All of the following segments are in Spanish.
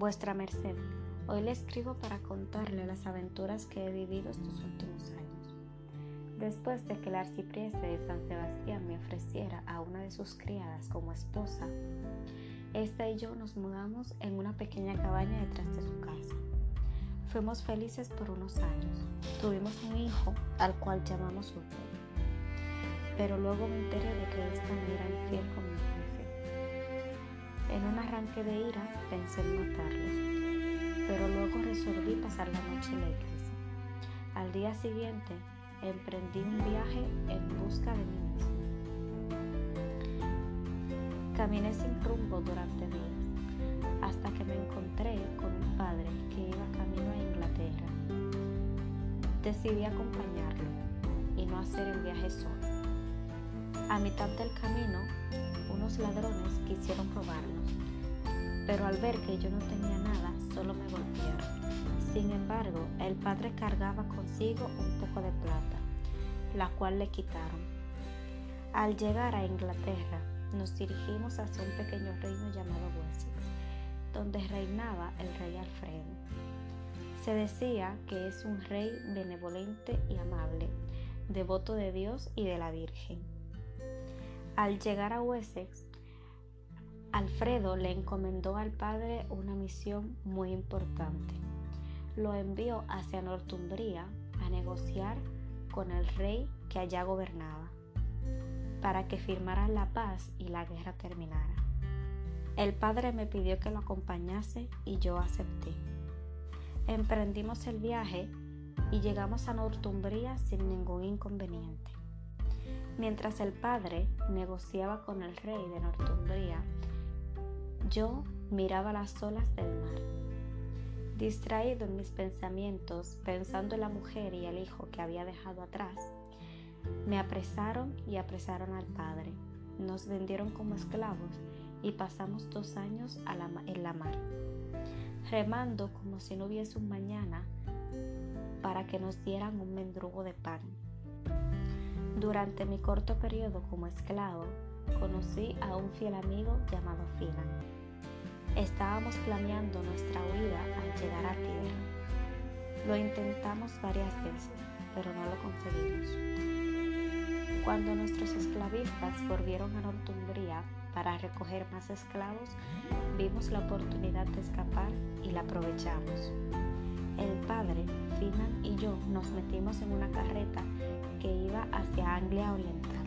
Vuestra Merced, hoy le escribo para contarle las aventuras que he vivido estos últimos años. Después de que el arcipreste de San Sebastián me ofreciera a una de sus criadas como esposa, esta y yo nos mudamos en una pequeña cabaña detrás de su casa. Fuimos felices por unos años. Tuvimos un hijo al cual llamamos Urbe. Pero luego me enteré de que esta no era infiel con arranque de ira pensé en matarlos, pero luego resolví pasar la noche en la iglesia. Al día siguiente emprendí un viaje en busca de mí mismo. Caminé sin rumbo durante días, hasta que me encontré con un padre que iba camino a Inglaterra. Decidí acompañarlo y no hacer el viaje solo. A mitad del camino, unos ladrones quisieron robarnos, pero al ver que yo no tenía nada, solo me golpearon. Sin embargo, el padre cargaba consigo un poco de plata, la cual le quitaron. Al llegar a Inglaterra, nos dirigimos hacia un pequeño reino llamado Wessex, donde reinaba el rey Alfredo. Se decía que es un rey benevolente y amable, devoto de Dios y de la Virgen. Al llegar a Wessex, Alfredo le encomendó al padre una misión muy importante. Lo envió hacia Northumbria a negociar con el rey que allá gobernaba para que firmaran la paz y la guerra terminara. El padre me pidió que lo acompañase y yo acepté. Emprendimos el viaje y llegamos a Northumbria sin ningún inconveniente. Mientras el padre negociaba con el rey de Northumbria, yo miraba las olas del mar. Distraído en mis pensamientos, pensando en la mujer y el hijo que había dejado atrás, me apresaron y apresaron al Padre. Nos vendieron como esclavos y pasamos dos años en la mar, remando como si no hubiese un mañana para que nos dieran un mendrugo de pan. Durante mi corto periodo como esclavo, conocí a un fiel amigo llamado Finan. Estábamos planeando nuestra huida al llegar a tierra. Lo intentamos varias veces, pero no lo conseguimos. Cuando nuestros esclavistas volvieron a Northumbria para recoger más esclavos, vimos la oportunidad de escapar y la aprovechamos. El padre, Finan y yo nos metimos en una carreta que iba hacia Anglia Oriental.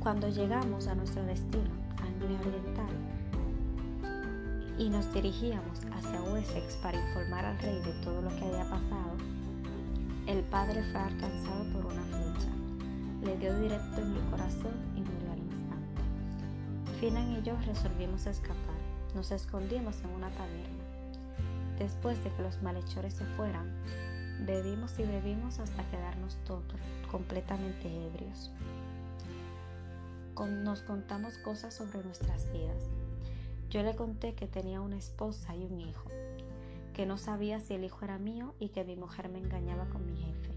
Cuando llegamos a nuestro destino, Anglia Oriental, y nos dirigíamos hacia Wessex para informar al rey de todo lo que había pasado, el padre fue alcanzado por una flecha le dio directo en mi corazón y murió al instante. Finan y yo resolvimos escapar. Nos escondimos en una taberna. Después de que los malhechores se fueran, bebimos y bebimos hasta quedarnos todos completamente ebrios. Nos contamos cosas sobre nuestras vidas. Yo le conté que tenía una esposa y un hijo, que no sabía si el hijo era mío y que mi mujer me engañaba con mi jefe.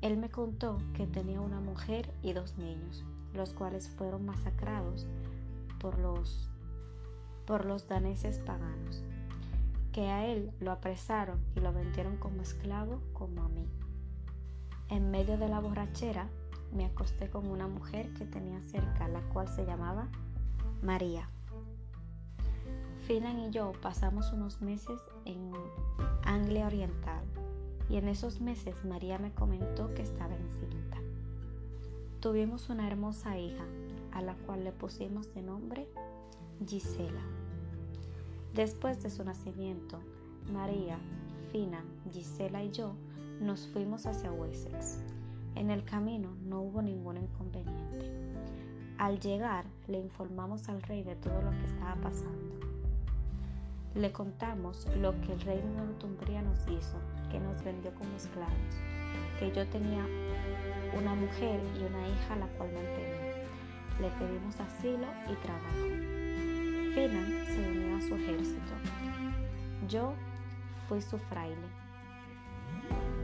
Él me contó que tenía una mujer y dos niños, los cuales fueron masacrados por los, por los daneses paganos, que a él lo apresaron y lo vendieron como esclavo como a mí. En medio de la borrachera me acosté con una mujer que tenía cerca, la cual se llamaba María. Finan y yo pasamos unos meses en Anglia Oriental y en esos meses María me comentó que estaba encinta. Tuvimos una hermosa hija, a la cual le pusimos de nombre Gisela. Después de su nacimiento, María, Fina, Gisela y yo nos fuimos hacia Wessex. En el camino no hubo ningún inconveniente. Al llegar, le informamos al rey de todo lo que estaba pasando. Le contamos lo que el rey de Northumbria nos hizo que nos vendió como esclavos, que yo tenía una mujer y una hija a la cual mantenía. Le pedimos asilo y trabajo. Finan se unió a su ejército. Yo fui su fraile.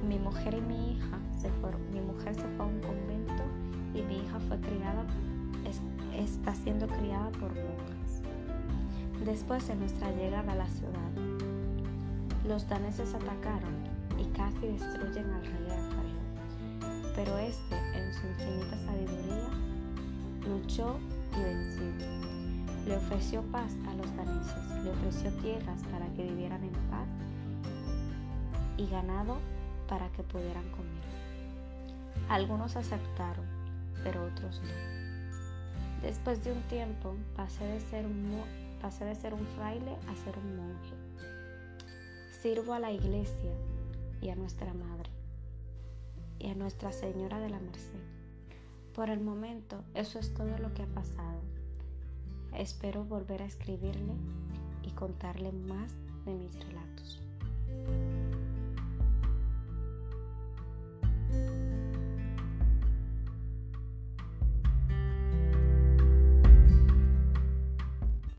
Mi mujer y mi hija se fueron. Mi mujer se fue a un convento y mi hija fue criada, está siendo criada por monjas. Después de nuestra llegada a la ciudad, los daneses atacaron y casi destruyen al rey Rafael, pero este, en su infinita sabiduría, luchó y venció. Le ofreció paz a los daneses, le ofreció tierras para que vivieran en paz y ganado para que pudieran comer. Algunos aceptaron, pero otros no. Después de un tiempo pasé de ser un, pasé de ser un fraile a ser un monje. Sirvo a la iglesia y a nuestra Madre y a Nuestra Señora de la Merced. Por el momento, eso es todo lo que ha pasado. Espero volver a escribirle y contarle más de mis relatos.